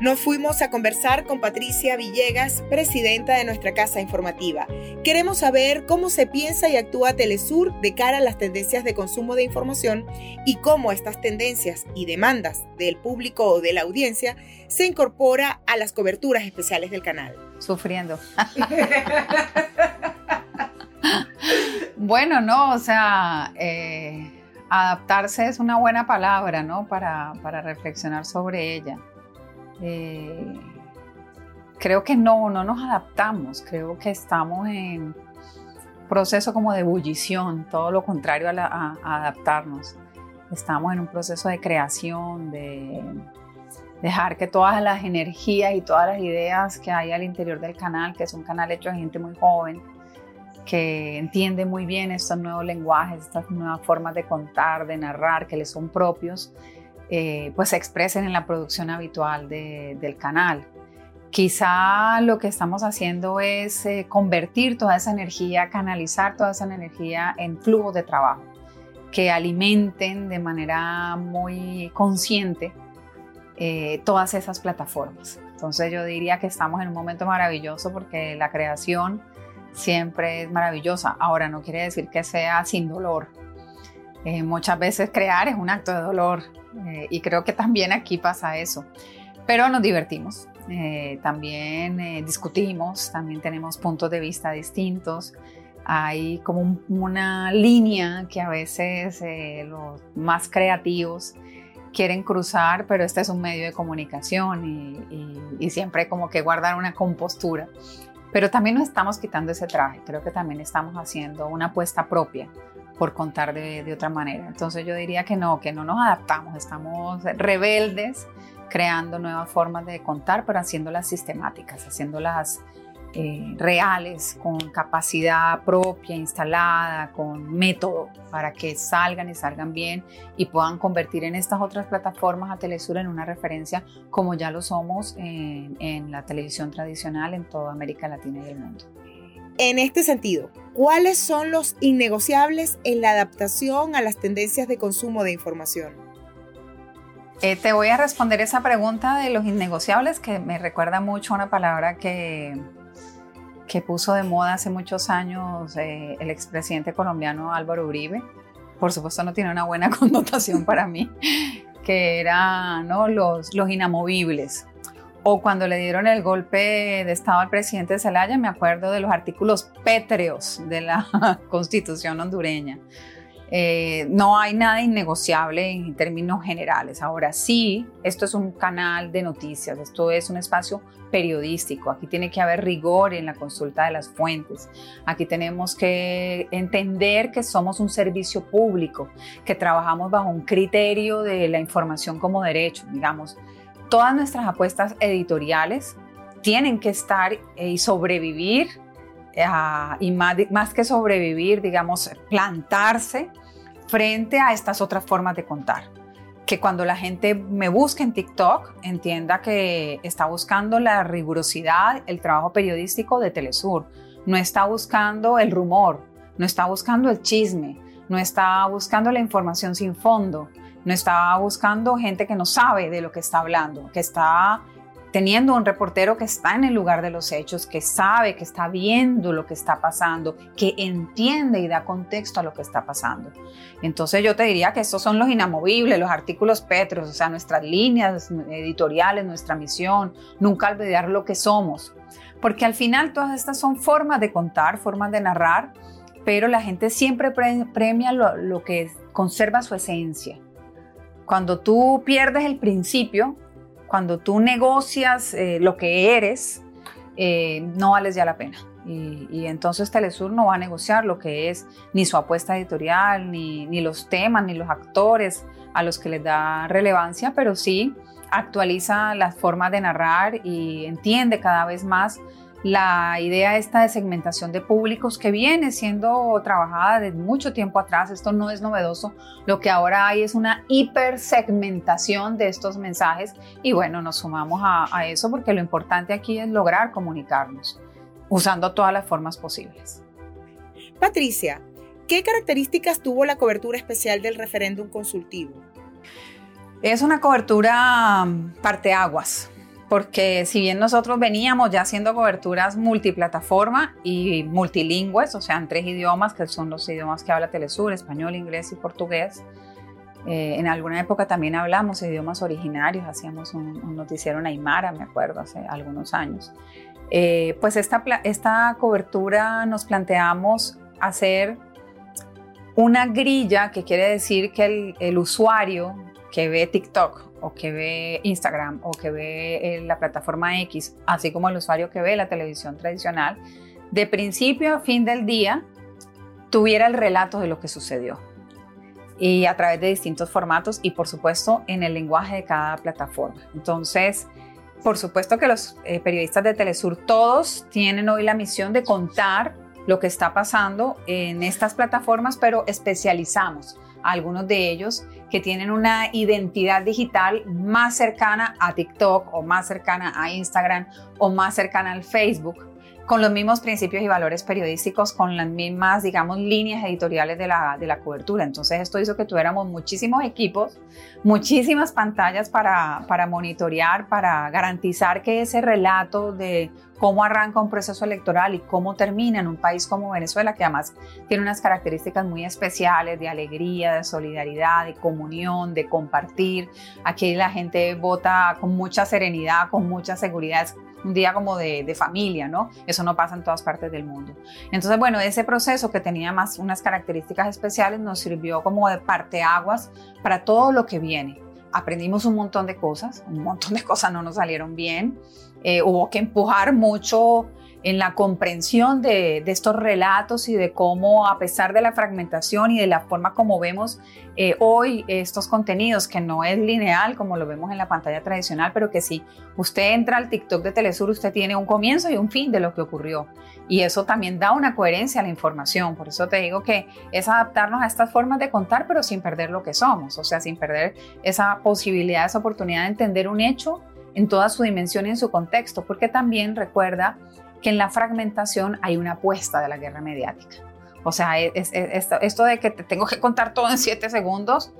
Nos fuimos a conversar con Patricia Villegas, presidenta de nuestra casa informativa. Queremos saber cómo se piensa y actúa Telesur de cara a las tendencias de consumo de información y cómo estas tendencias y demandas del público o de la audiencia se incorpora a las coberturas especiales del canal. Sufriendo. bueno, no, o sea, eh, adaptarse es una buena palabra, ¿no? Para, para reflexionar sobre ella. Eh, creo que no, no nos adaptamos, creo que estamos en proceso como de ebullición, todo lo contrario a, adaptarnos. Estamos en un proceso de creación, de dejar que todas las energías y todas las ideas que hay al interior del canal, que es un canal hecho de gente muy joven, que entiende muy bien estos nuevos lenguajes, estas nuevas formas de contar, de narrar, que les son propios, eh, pues se expresen en la producción habitual del canal. Quizá lo que estamos haciendo es eh, convertir toda esa energía, canalizar toda esa energía en flujos de trabajo que alimenten de manera muy consciente eh, todas esas plataformas. Entonces yo diría que estamos en un momento maravilloso porque la creación siempre es maravillosa. Ahora no quiere decir que sea sin dolor. muchas veces crear es un acto de dolor, eh, y creo que también aquí pasa eso. Pero nos divertimos, eh, también eh, discutimos, también tenemos puntos de vista distintos. Hay como una línea que a veces los más creativos quieren cruzar, pero este es un medio de comunicación y, y, siempre como que guardar una compostura. Pero también nos estamos quitando ese traje, creo que también estamos haciendo una apuesta propia por contar de, otra manera. Entonces yo diría que no, que no nos adaptamos, estamos rebeldes creando nuevas formas de contar, pero haciéndolas sistemáticas, haciéndolas eh, reales, con capacidad propia, instalada, con método, para que salgan y salgan bien y puedan convertir en estas otras plataformas a Telesur en una referencia como ya lo somos en, en la televisión tradicional en toda América Latina y el mundo. En este sentido, ¿cuáles son los innegociables en la adaptación a las tendencias de consumo de información? Eh, te voy a responder esa pregunta de los innegociables que me recuerda mucho a una palabra que, que puso de moda hace muchos años eh, el expresidente colombiano Álvaro Uribe. Por supuesto no tiene una buena connotación para mí, que era ¿no? los, los inamovibles o cuando le dieron el golpe de Estado al presidente Zelaya, me acuerdo de los artículos pétreos de la constitución hondureña. Eh, no hay nada innegociable en términos generales. Ahora sí, esto es un canal de noticias, esto es un espacio periodístico. Aquí tiene que haber rigor en la consulta de las fuentes. Aquí tenemos que entender que somos un servicio público, que trabajamos bajo un criterio de la información como derecho, digamos todas nuestras apuestas editoriales tienen que estar eh, y sobrevivir, eh, y más, más que sobrevivir, digamos, plantarse frente a estas otras formas de contar. Que cuando la gente me busque en TikTok, entienda que está buscando la rigurosidad, el trabajo periodístico de Telesur. No está buscando el rumor, no está buscando el chisme, no está buscando la información sin fondo, no está buscando gente que no sabe de lo que está hablando, que está teniendo un reportero que está en el lugar de los hechos, que sabe, que está viendo lo que está pasando, que entiende y da contexto a lo que está pasando. Entonces yo te diría que estos son los inamovibles, los artículos Petros, o sea, nuestras líneas editoriales, nuestra misión, nunca olvidar lo que somos. Porque al final todas estas son formas de contar, formas de narrar, pero la gente siempre premia lo, lo que conserva su esencia. Cuando tú pierdes el principio, cuando tú negocias eh, lo que eres, eh, no vales ya la pena. Y, entonces Telesur no va a negociar lo que es ni su apuesta editorial, ni, ni los temas, ni los actores a los que les da relevancia, pero sí actualiza las formas de narrar y entiende cada vez más la idea esta de segmentación de públicos que viene siendo trabajada desde mucho tiempo atrás, esto no es novedoso, lo que ahora hay es una hipersegmentación de estos mensajes y bueno, nos sumamos a, a eso porque lo importante aquí es lograr comunicarnos usando todas las formas posibles. Patricia, ¿qué características tuvo la cobertura especial del referéndum consultivo? Es una cobertura mm, parteaguas porque si bien nosotros veníamos ya haciendo coberturas multiplataforma y multilingües, o sea, en tres idiomas, que son los idiomas que habla Telesur, español, inglés y portugués, eh, en alguna época también hablamos idiomas originarios, hacíamos un, noticiero en Aymara, me acuerdo, hace algunos años. Eh, pues esta, esta cobertura nos planteamos hacer una grilla, que quiere decir que el, el usuario que ve TikTok o que ve Instagram o que ve eh, la plataforma X, así como el usuario que ve la televisión tradicional, de principio a fin del día tuviera el relato de lo que sucedió y a través de distintos formatos y por supuesto en el lenguaje de cada plataforma. Entonces, por supuesto que los eh, periodistas de Telesur todos tienen hoy la misión de contar lo que está pasando en estas plataformas, pero especializamos algunos de ellos que tienen una identidad digital más cercana a TikTok o más cercana a Instagram o más cercana al Facebook con los mismos principios y valores periodísticos, con las mismas, digamos, líneas editoriales de la, de la cobertura. Entonces esto hizo que tuviéramos muchísimos equipos, muchísimas pantallas para, para monitorear, para garantizar que ese relato de cómo arranca un proceso electoral y cómo termina en un país como Venezuela, que además tiene unas características muy especiales de alegría, de solidaridad, de comunión, de compartir. Aquí la gente vota con mucha serenidad, con mucha seguridad un día como de, familia, ¿no? Eso no pasa en todas partes del mundo. Entonces, bueno, ese proceso que tenía más unas características especiales nos sirvió como de parteaguas para todo lo que viene. Aprendimos un montón de cosas, un montón de cosas no nos salieron bien, eh, hubo que empujar mucho en la comprensión de, estos relatos y de cómo, a pesar de la fragmentación y de la forma como vemos eh, hoy estos contenidos, que no es lineal como lo vemos en la pantalla tradicional, pero que si usted entra al TikTok de Telesur, usted tiene un comienzo y un fin de lo que ocurrió. Y eso también da una coherencia a la información. Por eso te digo que es adaptarnos a estas formas de contar, pero sin perder lo que somos, o sea, sin perder esa posibilidad, esa oportunidad de entender un hecho en toda su dimensión y en su contexto, porque también recuerda que en la fragmentación hay una apuesta de la guerra mediática. O sea, esto, de que te tengo que contar todo en siete segundos,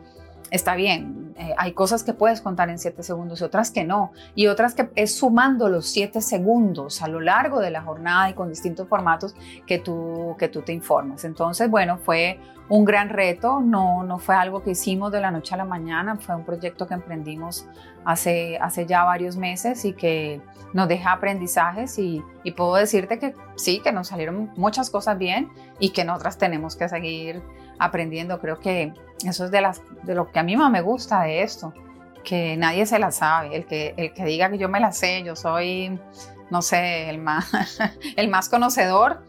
está bien, eh, hay cosas que puedes contar en siete segundos y otras que no, y otras que es sumando los siete segundos a lo largo de la jornada y con distintos formatos que tú, que tú te informas. Entonces, bueno, fue un gran reto, no, no fue algo que hicimos de la noche a la mañana, fue un proyecto que emprendimos hace, hace ya varios meses y que nos deja aprendizajes y, y, puedo decirte que sí, que nos salieron muchas cosas bien y que en otras tenemos que seguir aprendiendo. Creo que eso es de, las, de lo que a mí más me gusta de esto, que nadie se la sabe. El que, el que diga que yo me la sé, yo soy, no sé, el más, el más conocedor,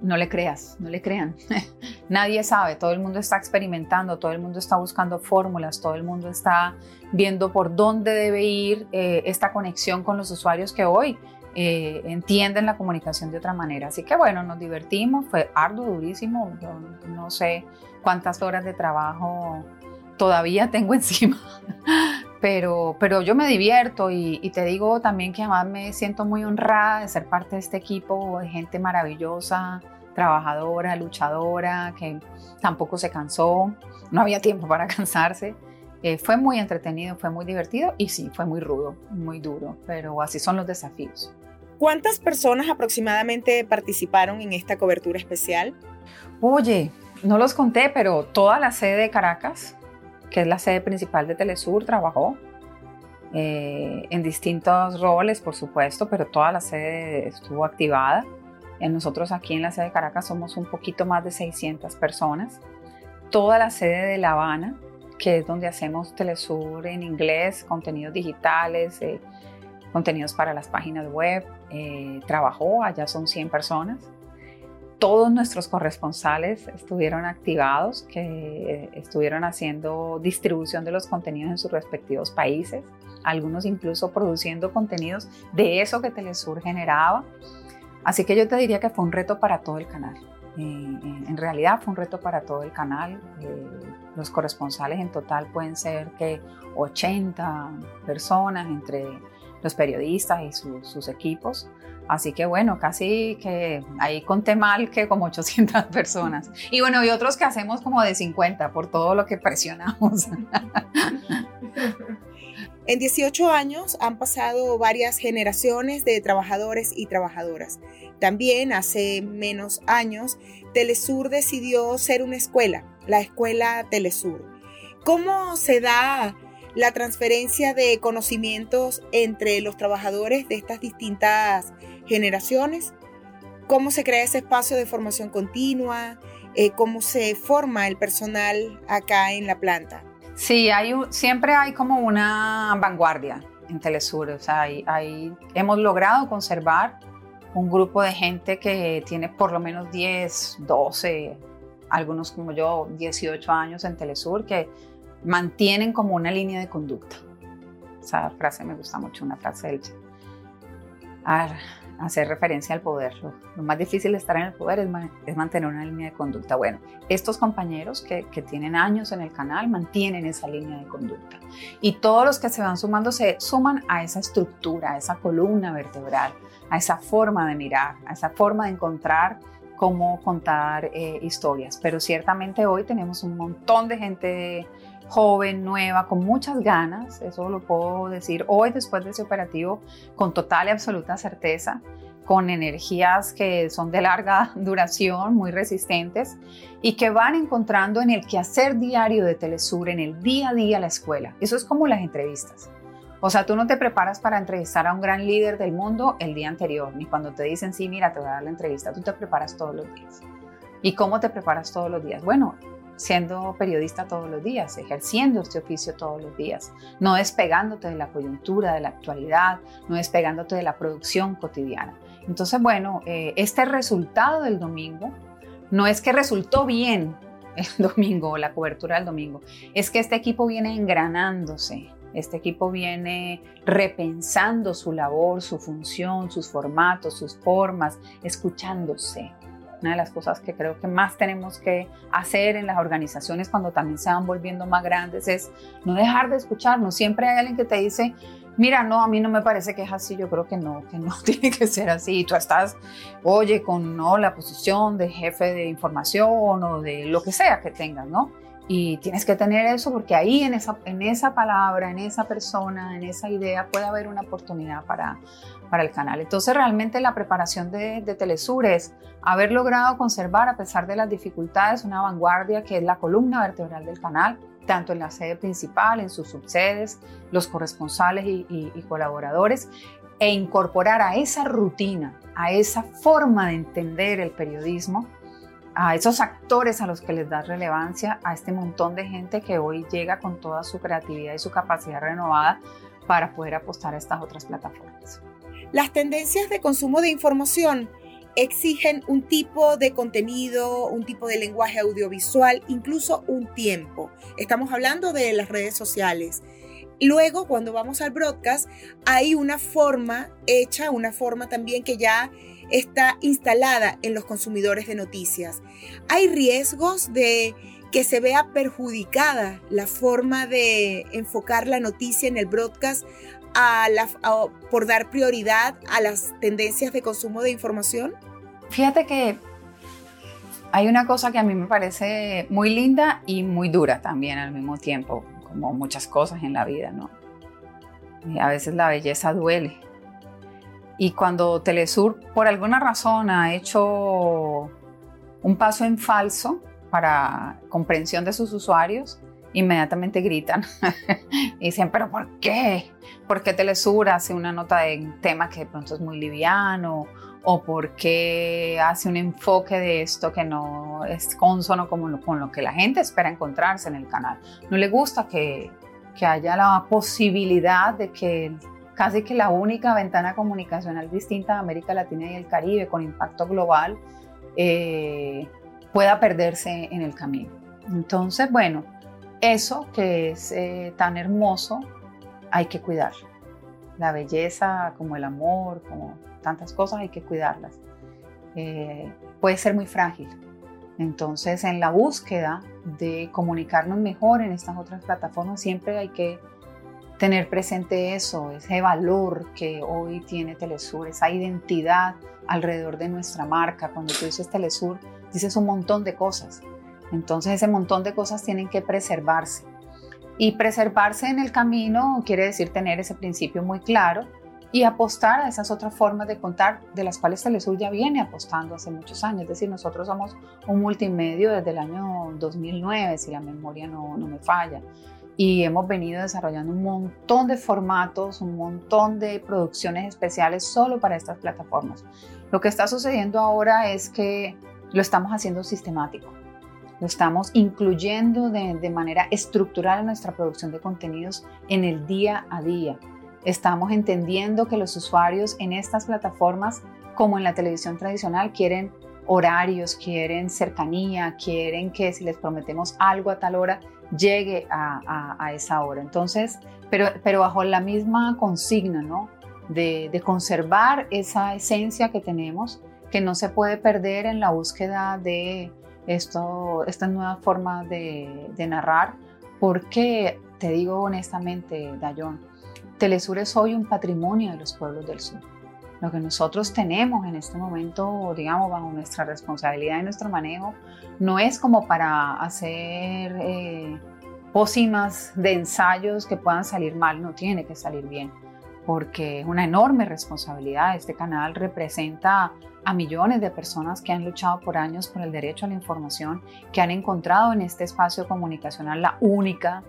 no le creas, no le crean. Nadie sabe, todo el mundo está experimentando, todo el mundo está buscando fórmulas, todo el mundo está viendo por dónde debe ir eh, esta conexión con los usuarios que hoy eh, entienden la comunicación de otra manera. Así que bueno, nos divertimos, fue arduo, durísimo, no sé cuántas horas de trabajo todavía tengo encima, pero, pero yo me divierto y, y, te digo también que además me siento muy honrada de ser parte de este equipo de gente maravillosa, trabajadora, luchadora, que tampoco se cansó, no había tiempo para cansarse. Eh, fue muy entretenido, fue muy divertido y sí, fue muy rudo, muy duro, pero así son los desafíos. ¿Cuántas personas aproximadamente participaron en esta cobertura especial? Oye, no los conté, pero toda la sede de Caracas, que es la sede principal de Telesur, trabajó eh, en distintos roles, por supuesto, pero toda la sede estuvo activada. Nosotros aquí en la sede de Caracas somos un poquito más de 600 personas. Toda la sede de La Habana, que es donde hacemos Telesur en inglés, contenidos digitales, eh, contenidos para las páginas web, eh, trabajó, allá son 100 personas. Todos nuestros corresponsales estuvieron activados, que eh, estuvieron haciendo distribución de los contenidos en sus respectivos países, algunos incluso produciendo contenidos de eso que Telesur generaba. Así que yo te diría que fue un reto para todo el canal. en realidad fue un reto para todo el canal. Los corresponsales en total pueden ser que 80 personas entre los periodistas y sus equipos. Así que bueno, casi que ahí conté mal que como 800 personas. Y bueno, y otros que hacemos como de 50 por todo lo que presionamos. En 18 años han pasado varias generaciones de trabajadores y trabajadoras. También hace menos años, Telesur decidió ser una escuela, la escuela Telesur. ¿Cómo se da la transferencia de conocimientos entre los trabajadores de estas distintas generaciones? ¿Cómo se crea ese espacio de formación continua? Eh, ¿Cómo se forma el personal acá en la planta? Sí, hay siempre hay como una vanguardia en Telesur. O sea, hemos logrado conservar un grupo de gente que tiene por lo menos 10, 12, algunos como yo, 18 años en Telesur, que mantienen como una línea de conducta. Esa frase me gusta mucho, una frase del hacer referencia al poder. Lo, más difícil de estar en el poder es, mantener una línea de conducta. Bueno, estos compañeros que, tienen años en el canal mantienen esa línea de conducta. Y todos los que se van sumando se suman a esa estructura, a esa columna vertebral, a esa forma de mirar, a esa forma de encontrar cómo contar eh, historias. Pero ciertamente hoy tenemos un montón de gente joven, nueva, con muchas ganas, eso lo puedo decir hoy después de ese operativo con total y absoluta certeza, con energías que son de larga duración, muy resistentes y que van encontrando en el quehacer diario de Telesur, en el día a día la escuela. Eso es como las entrevistas. O sea, tú no te preparas para entrevistar a un gran líder del mundo el día anterior, ni cuando te dicen, sí, mira, te voy a dar la entrevista, tú te preparas todos los días. ¿Y cómo te preparas todos los días? Bueno, siendo periodista todos los días, ejerciendo este oficio todos los días, no despegándote de la coyuntura, de la actualidad, no despegándote de la producción cotidiana. Entonces, bueno, eh, este resultado del domingo no es que resultó bien el domingo o la cobertura del domingo, es que este equipo viene engranándose, este equipo viene repensando su labor, su función, sus formatos, sus formas, escuchándose. Una de las cosas que creo que más tenemos que hacer en las organizaciones cuando también se van volviendo más grandes es no dejar de escucharnos. Siempre hay alguien que te dice, mira, no, a mí no me parece que es así, yo creo que no, que no tiene que ser así. Y tú estás, oye, con ¿no? la posición de jefe de información o de lo que sea que tengas, ¿no? Y tienes que tener eso porque ahí en esa, en esa palabra, en esa persona, en esa idea puede haber una oportunidad para, para el canal. Entonces realmente la preparación de, Telesur es haber logrado conservar a pesar de las dificultades una vanguardia que es la columna vertebral del canal, tanto en la sede principal, en sus subsedes, los corresponsales y colaboradores, e incorporar a esa rutina, a esa forma de entender el periodismo, a esos actores a los que les da relevancia, a este montón de gente que hoy llega con toda su creatividad y su capacidad renovada para poder apostar a estas otras plataformas. Las tendencias de consumo de información exigen un tipo de contenido, un tipo de lenguaje audiovisual, incluso un tiempo. Estamos hablando de las redes sociales. Luego, cuando vamos al broadcast, hay una forma hecha, una forma también que ya está instalada en los consumidores de noticias. Hay riesgos de que se vea perjudicada la forma de enfocar la noticia en el broadcast por dar prioridad a las tendencias de consumo de información? Fíjate que hay una cosa que a mí me parece muy linda y muy dura también al mismo tiempo, como muchas cosas en la vida, ¿no? Y a veces la belleza duele. Y cuando Telesur por alguna razón ha hecho un paso en falso para comprensión de sus usuarios, inmediatamente gritan y dicen, pero ¿por qué? ¿Por qué Telesur hace una nota de un tema que de pronto es muy liviano? ¿O por qué hace un enfoque de esto que no es consono con lo, con lo que la gente espera encontrarse en el canal? No le gusta que, que haya la posibilidad de que casi que la única ventana comunicacional distinta de América Latina y el Caribe con impacto global eh, pueda perderse en el camino. Entonces, bueno, eso que es eh, tan hermoso, hay que cuidar. La belleza, como el amor, como tantas cosas, hay que cuidarlas. Eh, puede ser muy frágil. Entonces, en la búsqueda de comunicarnos mejor en estas otras plataformas, siempre hay que tener presente eso, ese valor que hoy tiene Telesur, esa identidad alrededor de nuestra marca. Cuando tú dices Telesur, dices un montón de cosas. Entonces ese montón de cosas tienen que preservarse. Y preservarse en el camino quiere decir tener ese principio muy claro y apostar a esas otras formas de contar de las cuales Telesur ya viene apostando hace muchos años. Es decir, nosotros somos un multimedio desde el año 2009, si la memoria no, no me falla. Y hemos venido desarrollando un montón de formatos, un montón de producciones especiales solo para estas plataformas. Lo que está sucediendo ahora es que lo estamos haciendo sistemático. Lo estamos incluyendo de, de manera estructural en nuestra producción de contenidos en el día a día Estamos entendiendo que los usuarios en estas plataformas, como en la televisión tradicional, quieren horarios, quieren cercanía, quieren que si les prometemos algo a tal hora, llegue a, esa hora. Entonces, pero, pero bajo la misma consigna, ¿no? De, conservar esa esencia que tenemos, que no se puede perder en la búsqueda de esto, esta nueva forma de, de narrar, porque te digo honestamente, Dayón, Telesur es hoy un patrimonio de los pueblos del sur. Lo que nosotros tenemos en este momento, digamos, bajo nuestra responsabilidad y nuestro manejo, no es como para hacer eh, pócimas de ensayos que puedan salir mal, no tiene que salir bien, porque es una enorme responsabilidad. Este canal representa a millones de personas que han luchado por años por el derecho a la información, que han encontrado en este espacio comunicacional la única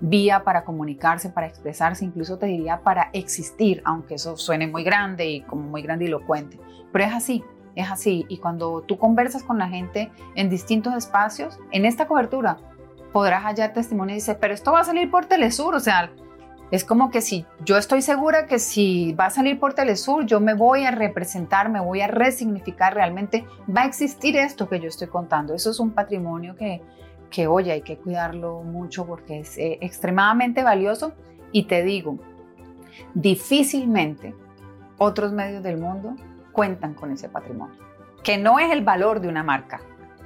vía para comunicarse, para expresarse, incluso te diría para existir, aunque eso suene muy grande y como muy grandilocuente. Pero es así, es así. Y cuando tú conversas con la gente en distintos espacios, en esta cobertura podrás hallar testimonio y dice, pero esto va a salir por Telesur, o sea, es como que si yo estoy segura que si va a salir por Telesur, yo me voy a representar, me voy a resignificar, realmente va a existir esto que yo estoy contando. Eso es un patrimonio que, que oye, hay que cuidarlo mucho porque es eh, extremadamente valioso y te digo, difícilmente otros medios del mundo cuentan con ese patrimonio, que no es el valor de una marca,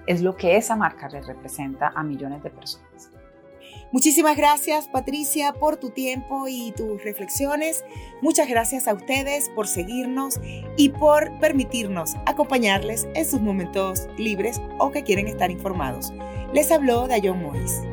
es lo que esa marca le representa a millones de personas. Muchísimas gracias Patricia por tu tiempo y tus reflexiones. Muchas gracias a ustedes por seguirnos y por permitirnos acompañarles en sus momentos libres o que quieren estar informados. Les habló Dayon Mois.